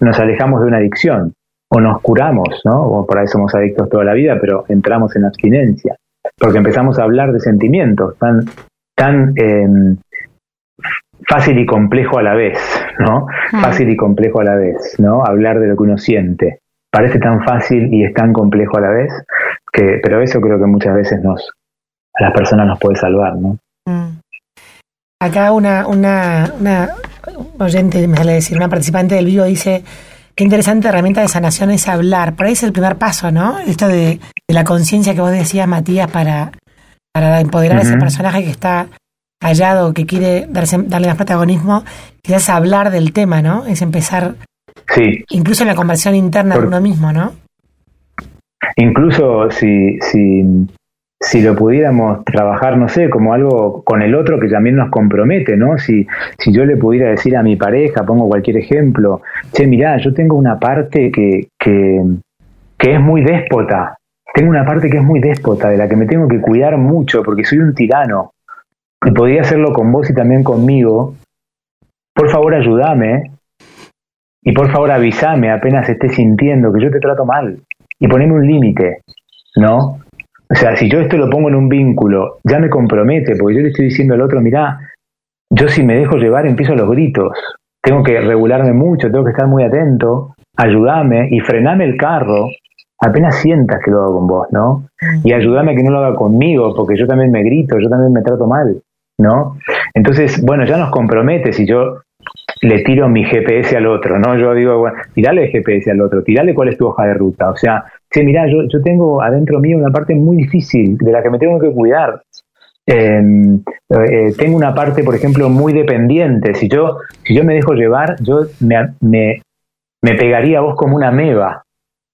[SPEAKER 3] nos alejamos de una adicción o nos curamos, ¿no? O por ahí somos adictos toda la vida, pero entramos en abstinencia, porque empezamos a hablar de sentimientos tan, tan em, fácil y complejo a la vez, ¿no? Ah. Fácil y complejo a la vez, ¿no? Hablar de lo que uno siente. Parece tan fácil y es tan complejo a la vez, que, pero eso creo que muchas veces nos, a las personas nos puede salvar, ¿no? Mm.
[SPEAKER 2] Acá una, una, una oyente, me sale decir, una participante del vivo dice, qué interesante herramienta de sanación es hablar. Por ahí es el primer paso, ¿no? Esto de, la conciencia que vos decías, Matías, para, para empoderar a ese personaje que está callado, que quiere darse, darle más protagonismo, quizás hablar del tema, ¿no? Es empezar,
[SPEAKER 3] sí.
[SPEAKER 2] incluso en la conversión interna de uno mismo, ¿no?
[SPEAKER 3] Incluso si, si si lo pudiéramos trabajar, no sé, como algo con el otro que también nos compromete, ¿no? Si, si yo le pudiera decir a mi pareja, pongo cualquier ejemplo, che, mirá, yo tengo una parte que, que, que es muy déspota, tengo una parte que es muy déspota, de la que me tengo que cuidar mucho porque soy un tirano, y podría hacerlo con vos y también conmigo, por favor ayúdame, y por favor avísame apenas estés sintiendo que yo te trato mal, y poneme un límite, ¿no? O sea, si yo esto lo pongo en un vínculo, ya me compromete, porque yo le estoy diciendo al otro, mirá, yo si me dejo llevar empiezo los gritos, tengo que regularme mucho, tengo que estar muy atento, ayúdame y frename el carro, apenas sientas que lo hago con vos, ¿no? Y ayúdame a que no lo haga conmigo, porque yo también me grito, yo también me trato mal, ¿no? Entonces, bueno, ya nos compromete si yo le tiro mi GPS al otro, ¿no? Yo digo, bueno, tirale el GPS al otro, tirale cuál es tu hoja de ruta. O sea, sí, mira, yo, yo tengo adentro mío una parte muy difícil de la que me tengo que cuidar. Em, eh, tengo una parte, por ejemplo, muy dependiente. Si yo, si yo me dejo llevar, yo me, me, me pegaría a vos como una meba.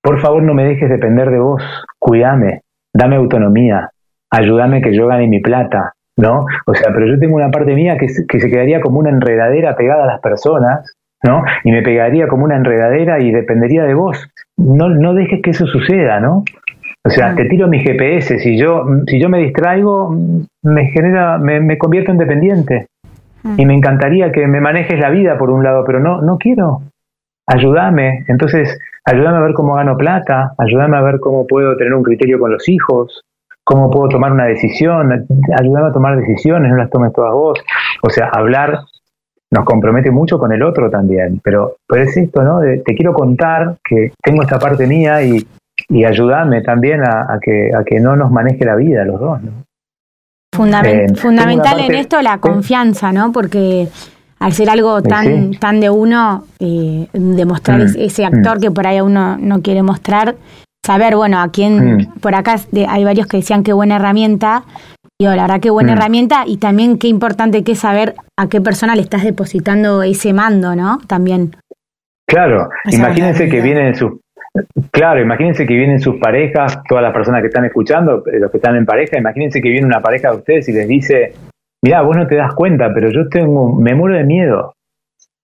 [SPEAKER 3] Por favor, no me dejes depender de vos. Cuídame, dame autonomía, ayúdame que yo gane mi plata, ¿no? O sea, pero yo tengo una parte mía que, que se quedaría como una enredadera pegada a las personas, ¿no? Y me pegaría como una enredadera y dependería de vos. No, no dejes que eso suceda, ¿no? O sea, te tiro mi GPS, si yo, si yo me distraigo, me genera, me, me convierto en dependiente. Y me encantaría que me manejes la vida por un lado, pero no, no quiero. Ayúdame. Entonces, ayúdame a ver cómo gano plata, ayúdame a ver cómo puedo tener un criterio con los hijos, cómo puedo tomar una decisión, ayúdame a tomar decisiones, no las tomes todas vos. O sea, hablar nos compromete mucho con el otro también, pero, pero es esto, ¿no? te quiero contar que tengo esta parte mía y, y ayúdame también a, que, a que no nos maneje la vida los dos, ¿no?
[SPEAKER 4] Eh, fundamental en esto la confianza, ¿no? Porque al ser algo tan, tan de uno, eh, demostrar mm, ese actor mm. que por ahí uno no quiere mostrar, saber, bueno, a quién, mm. por acá hay varios que decían qué buena herramienta, y la verdad qué buena herramienta y también qué importante que es saber a qué persona le estás depositando ese mando, ¿no? También.
[SPEAKER 3] Claro, imagínense que vienen sus Claro, imagínense que vienen sus parejas, todas las personas que están escuchando, eh, los que están en pareja, imagínense que viene una pareja de ustedes y les dice, mira, vos no te das cuenta, pero yo tengo, me muero de miedo,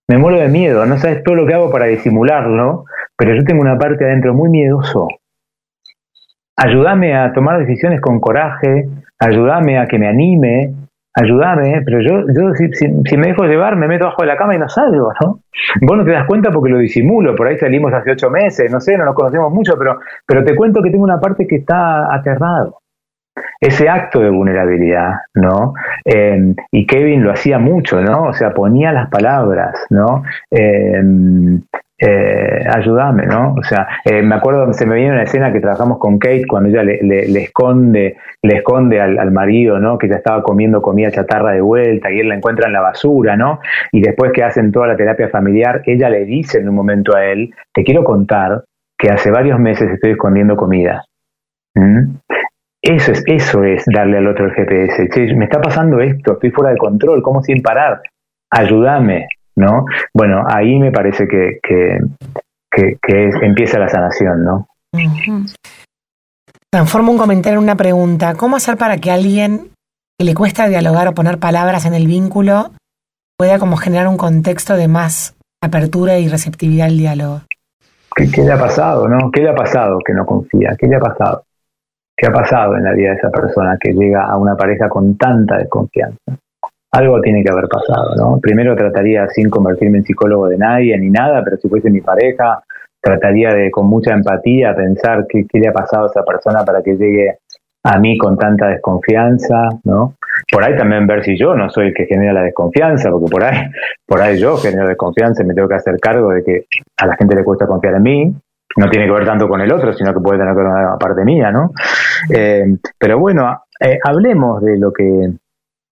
[SPEAKER 3] me muero de miedo, no sabes todo lo que hago para disimularlo, pero yo tengo una parte adentro muy miedoso. Ayúdame a tomar decisiones con coraje, ayúdame a que me anime, ayúdame, pero yo, yo si, me dejo llevar, me meto bajo de la cama y no salgo, ¿no? Vos no te das cuenta porque lo disimulo, por ahí salimos hace ocho meses, no sé, no nos conocemos mucho, pero, pero te cuento que tengo una parte que está aterrado ese acto de vulnerabilidad, ¿no? Eh, y Kevin lo hacía mucho, ¿no? O sea, ponía las palabras, ¿no? Eh, eh, ayúdame, ¿no? O sea, me acuerdo, se me viene una escena que trabajamos con Kate cuando ella le, esconde, le esconde al, marido, ¿no? Que ya estaba comiendo comida chatarra de vuelta y él la encuentra en la basura, ¿no? Y después que hacen toda la terapia familiar, ella le dice en un momento a él, te quiero contar que hace varios meses estoy escondiendo comida. ¿Mm? Eso es, eso es darle al otro el GPS. me está pasando esto, estoy fuera de control, ¿cómo sin parar? Ayúdame, ¿no? Bueno, ahí me parece que, que, que, empieza la sanación, ¿no?
[SPEAKER 2] Transformo un comentario en una pregunta. ¿Cómo hacer para que alguien que le cuesta dialogar o poner palabras en el vínculo pueda como generar un contexto de más apertura y receptividad al diálogo?
[SPEAKER 3] ¿Qué, qué le ha pasado, no? ¿Qué le ha pasado que no confía? ¿Qué le ha pasado? ¿Qué ha pasado en la vida de esa persona que llega a una pareja con tanta desconfianza? Algo tiene que haber pasado, ¿no? Primero trataría sin convertirme en psicólogo de nadie ni nada, pero si fuese mi pareja, trataría de con mucha empatía pensar qué, le ha pasado a esa persona para que llegue a mí con tanta desconfianza, ¿no? Por ahí también ver si yo no soy el que genera la desconfianza, porque por ahí, por ahí yo genero desconfianza y me tengo que hacer cargo de que a la gente le cuesta confiar en mí, no tiene que ver tanto con el otro, sino que puede tener que ver con una parte mía, ¿no? Eh, pero bueno, eh, hablemos de lo que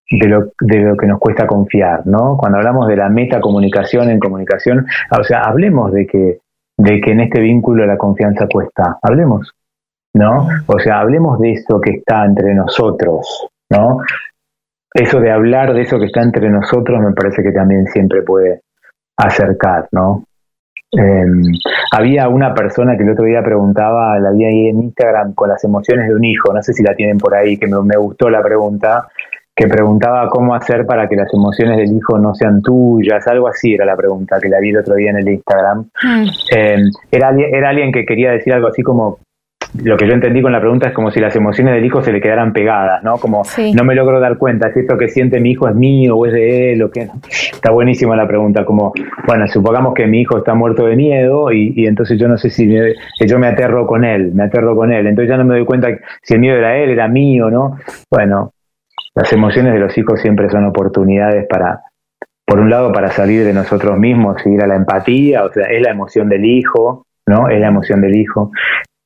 [SPEAKER 3] de lo, de lo que nos cuesta confiar, ¿no? Cuando hablamos de la metacomunicación en comunicación, o sea, hablemos de que, de que en este vínculo la confianza cuesta, hablemos, ¿no? O sea, hablemos de eso que está entre nosotros, ¿no? Eso de hablar de eso que está entre nosotros me parece que también siempre puede acercar, ¿no? Em, había una persona que el otro día preguntaba, la vi ahí en Instagram, con las emociones de un hijo, no sé si la tienen por ahí, que me, gustó la pregunta, que preguntaba cómo hacer para que las emociones del hijo no sean tuyas, algo así era la pregunta que la vi el otro día en el Instagram. Mm. Em, era, era alguien que quería decir algo así como, lo que yo entendí con la pregunta es como si las emociones del hijo se le quedaran pegadas, ¿no? Como no me logro dar cuenta si esto que siente mi hijo es mío o es de él o qué. Está buenísima la pregunta, como, bueno, supongamos que mi hijo está muerto de miedo y, entonces yo no sé si yo me aterro con él, me aterro con él, entonces ya no me doy cuenta si el miedo era él, era mío, ¿no? Bueno, las emociones de los hijos siempre son oportunidades para, por un lado, para salir de nosotros mismos, seguir a la empatía, o sea, es la emoción del hijo, ¿no? Es la emoción del hijo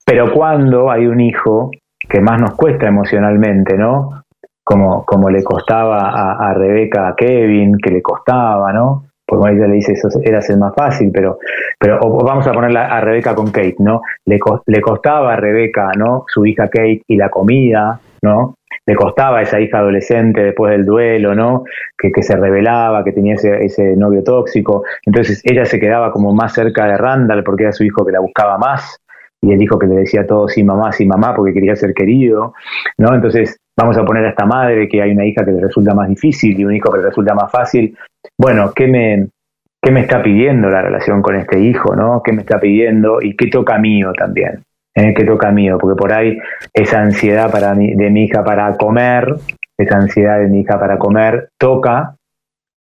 [SPEAKER 3] Pero cuando hay un hijo que más nos cuesta emocionalmente, ¿no? Como, como le costaba a, Rebeca a Kevin, que le costaba, ¿no? Porque ella le dice eso era ser más fácil, pero, pero vamos a ponerla a Rebeca con Kate, ¿no? Le, le costaba a Rebeca, ¿no? Su hija Kate y la comida, ¿no? Le costaba a esa hija adolescente después del duelo, ¿no? Que, que se revelaba, que tenía ese, ese, novio tóxico. Entonces ella se quedaba como más cerca de Randall porque era su hijo que la buscaba más y el hijo que le decía todo sí mamá, sí mamá porque quería ser querido, ¿no? Entonces vamos a poner a esta madre que hay una hija que le resulta más difícil y un hijo que le resulta más fácil. Bueno, ¿qué me, qué me está pidiendo la relación con este hijo, ¿no? ¿Qué me está pidiendo y qué toca mío también? ¿Eh? ¿Qué toca mío? Porque por ahí esa ansiedad para de mi hija para comer, esa ansiedad de mi hija para comer toca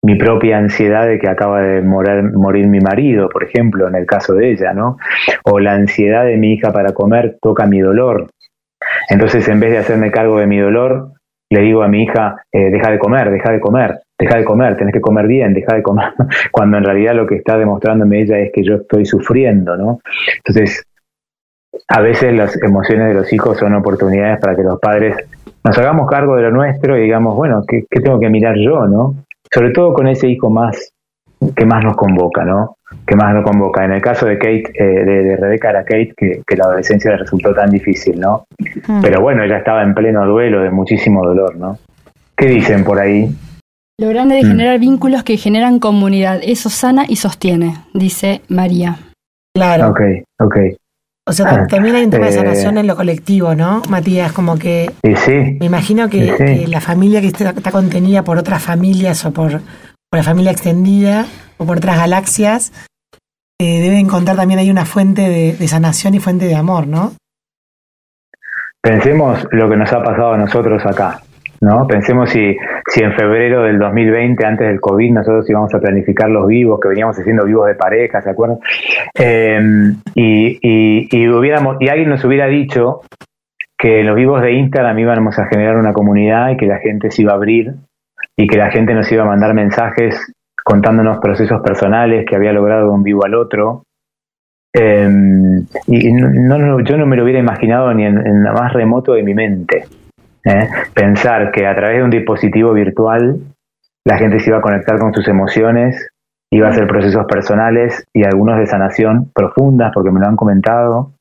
[SPEAKER 3] mi propia ansiedad de que acaba de morir, morir, mi marido, por ejemplo, en el caso de ella, ¿no? O la ansiedad de mi hija para comer toca mi dolor. Entonces, en vez de hacerme cargo de mi dolor, le digo a mi hija, eh, deja de comer, deja de comer, deja de comer, tenés que comer bien, deja de comer, [LAUGHS] cuando en realidad lo que está demostrándome ella es que yo estoy sufriendo, ¿no? Entonces, a veces las emociones de los hijos son oportunidades para que los padres nos hagamos cargo de lo nuestro y digamos, bueno, ¿qué, qué tengo que mirar yo, no? sobre todo con ese hijo más que más nos convoca, ¿no? Que más nos convoca. En el caso de Kate, eh, de, Rebeca era Kate, que, la adolescencia le resultó tan difícil, ¿no? Mm. Pero bueno, ella estaba en pleno duelo, de muchísimo dolor, ¿no? ¿Qué dicen por ahí?
[SPEAKER 5] Lo grande de mm. generar vínculos que generan comunidad, eso sana y sostiene, dice María.
[SPEAKER 2] Claro.
[SPEAKER 3] Ok, ok.
[SPEAKER 2] O sea, ah, también hay un tema de sanación eh, en lo colectivo, ¿no, Matías? Como que
[SPEAKER 3] sí, sí,
[SPEAKER 2] me imagino que, la familia que está, contenida por otras familias o por, la familia extendida o por otras galaxias, eh, debe encontrar también ahí una fuente de, sanación y fuente de amor, ¿no?
[SPEAKER 3] Pensemos lo que nos ha pasado a nosotros acá. ¿No? Pensemos si, si en febrero del 2020, antes del COVID, nosotros íbamos a planificar los vivos, que veníamos haciendo vivos de pareja, ¿se acuerdan? Em, y, y, hubiéramos, y alguien nos hubiera dicho que los vivos de Instagram íbamos a generar una comunidad y que la gente se iba a abrir y que la gente nos iba a mandar mensajes contándonos procesos personales que había logrado de un vivo al otro. Em, y no, yo no me lo hubiera imaginado ni en, en lo más remoto de mi mente. ¿Eh? Pensar que a través de un dispositivo virtual la gente se iba a conectar con sus emociones, iba a hacer procesos personales y algunos de sanación profundas, porque me lo han comentado,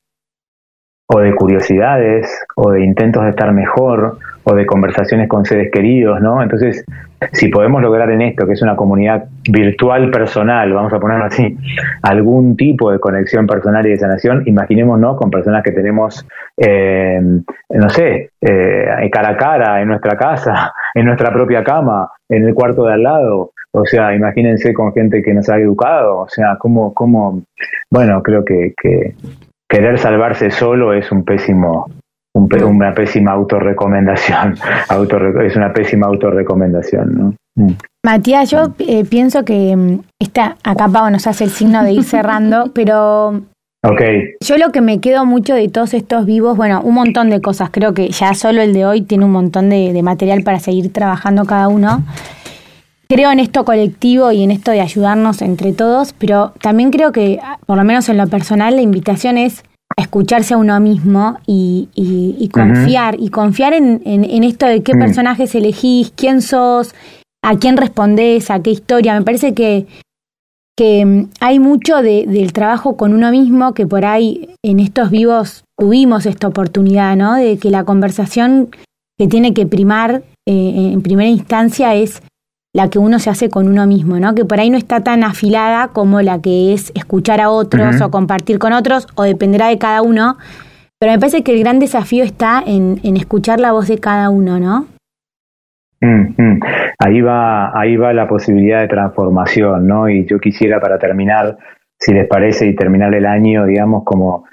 [SPEAKER 3] o de curiosidades, o de intentos de estar mejor, o de conversaciones con seres queridos, ¿no? Entonces, si podemos lograr en esto, que es una comunidad virtual personal, vamos a ponerlo así, algún tipo de conexión personal y de sanación, imaginémonos con personas que tenemos, eh, no sé, eh, cara a cara, en nuestra casa, [LAUGHS] en nuestra propia cama, en el cuarto de al lado, o sea, imagínense con gente que nos ha educado, o sea, como, como bueno, creo que querer salvarse solo es un pésimo una pésima autorrecomendación. [LAUGHS] es una pésima autorrecomendación, ¿no?
[SPEAKER 4] Mm. Matías, yo eh, pienso que mm, esta, acá Pau nos hace el signo de ir cerrando, [LAUGHS] pero
[SPEAKER 3] okay.
[SPEAKER 4] yo lo que me quedo mucho de todos estos vivos, bueno, un montón de cosas, creo que ya solo el de hoy tiene un montón de, material para seguir trabajando cada uno. Creo en esto colectivo y en esto de ayudarnos entre todos, pero también creo que, por lo menos en lo personal, la invitación es escucharse a uno mismo y, y, confiar, y confiar en, en, esto de qué mm. personajes elegís, quién sos, a quién respondés, a qué historia. Me parece que, que mm, hay mucho de, del trabajo con uno mismo que por ahí en estos vivos tuvimos esta oportunidad, ¿no? De que la conversación que tiene que primar eh, en primera instancia es la que uno se hace con uno mismo, ¿no? Que por ahí no está tan afilada como la que es escuchar a otros o compartir con otros, o dependerá de cada uno. Pero me parece que el gran desafío está en, escuchar la voz de cada uno, ¿no?
[SPEAKER 3] Mm, mm. Ahí va, ahí va la posibilidad de transformación, ¿no? Y yo quisiera para terminar, si les parece, y terminar el año, digamos, como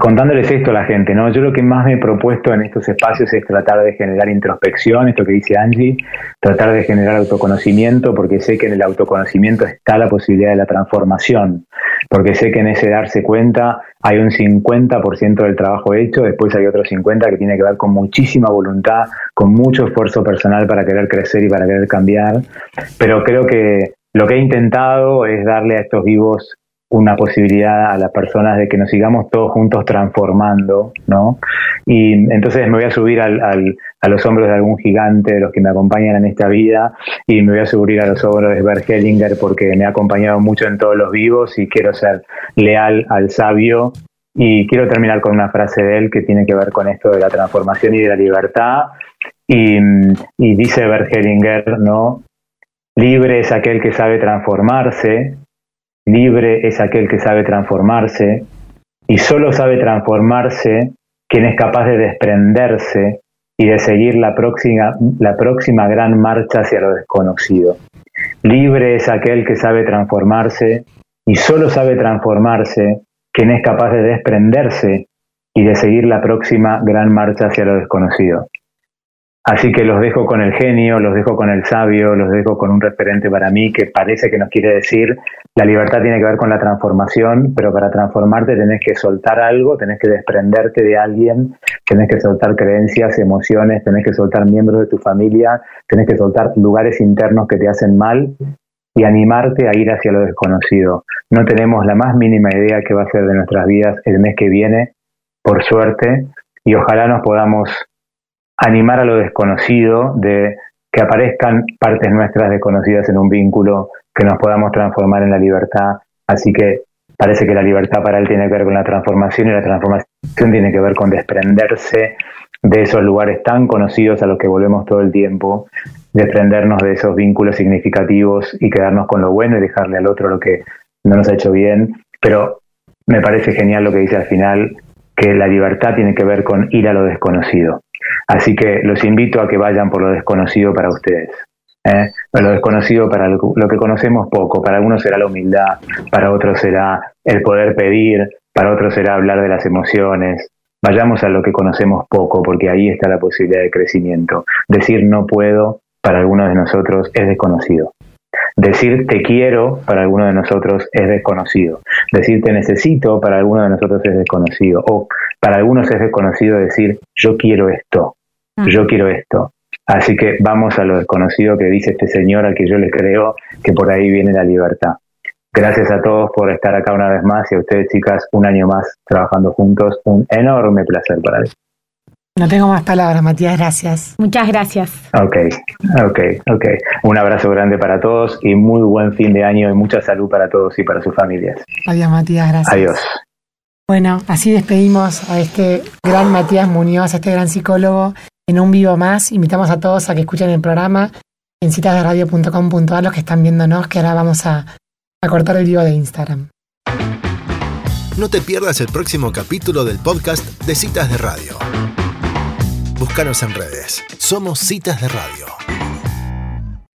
[SPEAKER 3] contándoles esto a la gente, ¿no? Yo lo que más me he propuesto en estos espacios es tratar de generar introspección, esto que dice Angie, tratar de generar autoconocimiento, porque sé que en el autoconocimiento está la posibilidad de la transformación, porque sé que en ese darse cuenta hay un 50% del trabajo hecho, después hay otro 50% que tiene que ver con muchísima voluntad, con mucho esfuerzo personal para querer crecer y para querer cambiar, pero creo que lo que he intentado es darle a estos vivos una posibilidad a las personas de que nos sigamos todos juntos transformando, ¿no? Y entonces me voy a subir al, a los hombros de algún gigante de los que me acompañan en esta vida y me voy a subir a los hombros de Bert Hellinger porque me ha acompañado mucho en todos los vivos y quiero ser leal al sabio y quiero terminar con una frase de él que tiene que ver con esto de la transformación y de la libertad. Y, y dice Bert Hellinger, ¿no? Libre es aquel que sabe transformarse, libre es aquel que sabe transformarse, y solo sabe transformarse quien es capaz de desprenderse y de seguir la próxima, la próxima gran marcha hacia lo desconocido. Libre es aquel que sabe transformarse y solo sabe transformarse quien es capaz de desprenderse y de seguir la próxima gran marcha hacia lo desconocido. Así que los dejo con el genio, los dejo con el sabio, los dejo con un referente para mí que parece que nos quiere decir, la libertad tiene que ver con la transformación, pero para transformarte tenés que soltar algo, tenés que desprenderte de alguien, tenés que soltar creencias, emociones, tenés que soltar miembros de tu familia, tenés que soltar lugares internos que te hacen mal y animarte a ir hacia lo desconocido. No tenemos la más mínima idea qué va a ser de nuestras vidas el mes que viene, por suerte, y ojalá nos podamos animar a lo desconocido, de que aparezcan partes nuestras desconocidas en un vínculo, que nos podamos transformar en la libertad. Así que parece que la libertad para él tiene que ver con la transformación y la transformación tiene que ver con desprenderse de esos lugares tan conocidos a los que volvemos todo el tiempo, desprendernos de esos vínculos significativos y quedarnos con lo bueno y dejarle al otro lo que no nos ha hecho bien. Pero me parece genial lo que dice al final, que la libertad tiene que ver con ir a lo desconocido. Así que los invito a que vayan por lo desconocido para ustedes. ¿eh? Lo desconocido para lo, que conocemos poco. Para algunos será la humildad, para otros será el poder pedir, para otros será hablar de las emociones. Vayamos a lo que conocemos poco, porque ahí está la posibilidad de crecimiento. Decir no puedo para algunos de nosotros es desconocido. Decir te quiero para algunos de nosotros es desconocido. Decir te necesito para algunos de nosotros es desconocido. O para algunos es desconocido decir yo quiero esto, mm. yo quiero esto. Así que vamos a lo desconocido que dice este señor al que yo le creo que por ahí viene la libertad. Gracias a todos por estar acá una vez más y a ustedes chicas un año más trabajando juntos. Un enorme placer para mí.
[SPEAKER 2] No tengo más palabras, Matías, gracias.
[SPEAKER 4] Muchas gracias.
[SPEAKER 3] Ok, ok, ok. Un abrazo grande para todos y muy buen fin de año y mucha salud para todos y para sus familias.
[SPEAKER 2] Adiós, Matías, gracias.
[SPEAKER 3] Adiós.
[SPEAKER 2] Bueno, así despedimos a este gran Matías Muñoz, a este gran psicólogo, en un vivo más. Invitamos a todos a que escuchen el programa en citasderadio.com.ar, los que están viéndonos, que ahora vamos a, a cortar el vivo de Instagram.
[SPEAKER 1] No te pierdas el próximo capítulo del podcast de Citas de Radio. Búscanos en redes. Somos Citas de Radio.